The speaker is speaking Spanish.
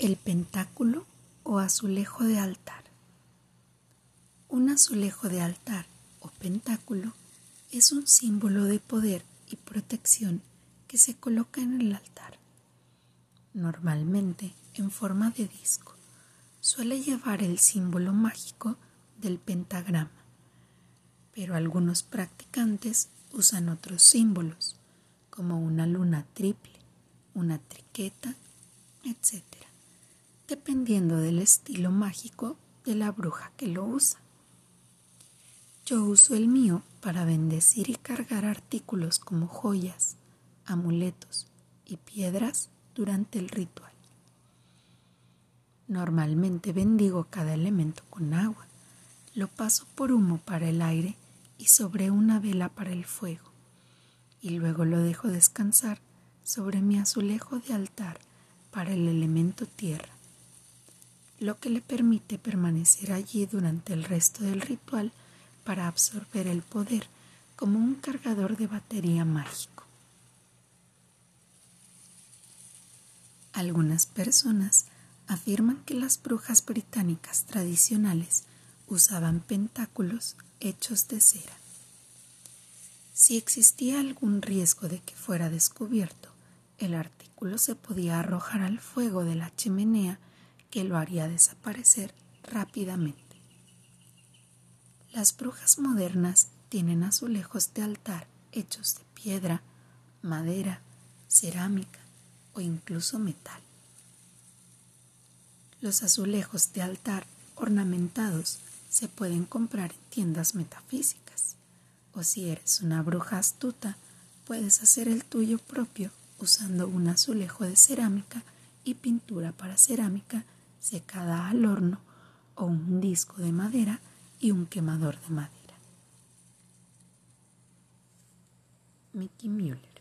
El pentáculo o azulejo de altar. Un azulejo de altar o pentáculo es un símbolo de poder y protección que se coloca en el altar. Normalmente en forma de disco. Suele llevar el símbolo mágico del pentagrama, pero algunos practicantes usan otros símbolos, como una luna triple, una triqueta, etc dependiendo del estilo mágico de la bruja que lo usa. Yo uso el mío para bendecir y cargar artículos como joyas, amuletos y piedras durante el ritual. Normalmente bendigo cada elemento con agua, lo paso por humo para el aire y sobre una vela para el fuego, y luego lo dejo descansar sobre mi azulejo de altar para el elemento tierra lo que le permite permanecer allí durante el resto del ritual para absorber el poder como un cargador de batería mágico. Algunas personas afirman que las brujas británicas tradicionales usaban pentáculos hechos de cera. Si existía algún riesgo de que fuera descubierto, el artículo se podía arrojar al fuego de la chimenea que lo haría desaparecer rápidamente. Las brujas modernas tienen azulejos de altar hechos de piedra, madera, cerámica o incluso metal. Los azulejos de altar ornamentados se pueden comprar en tiendas metafísicas o si eres una bruja astuta puedes hacer el tuyo propio usando un azulejo de cerámica y pintura para cerámica secada al horno o un disco de madera y un quemador de madera. Mickey Müller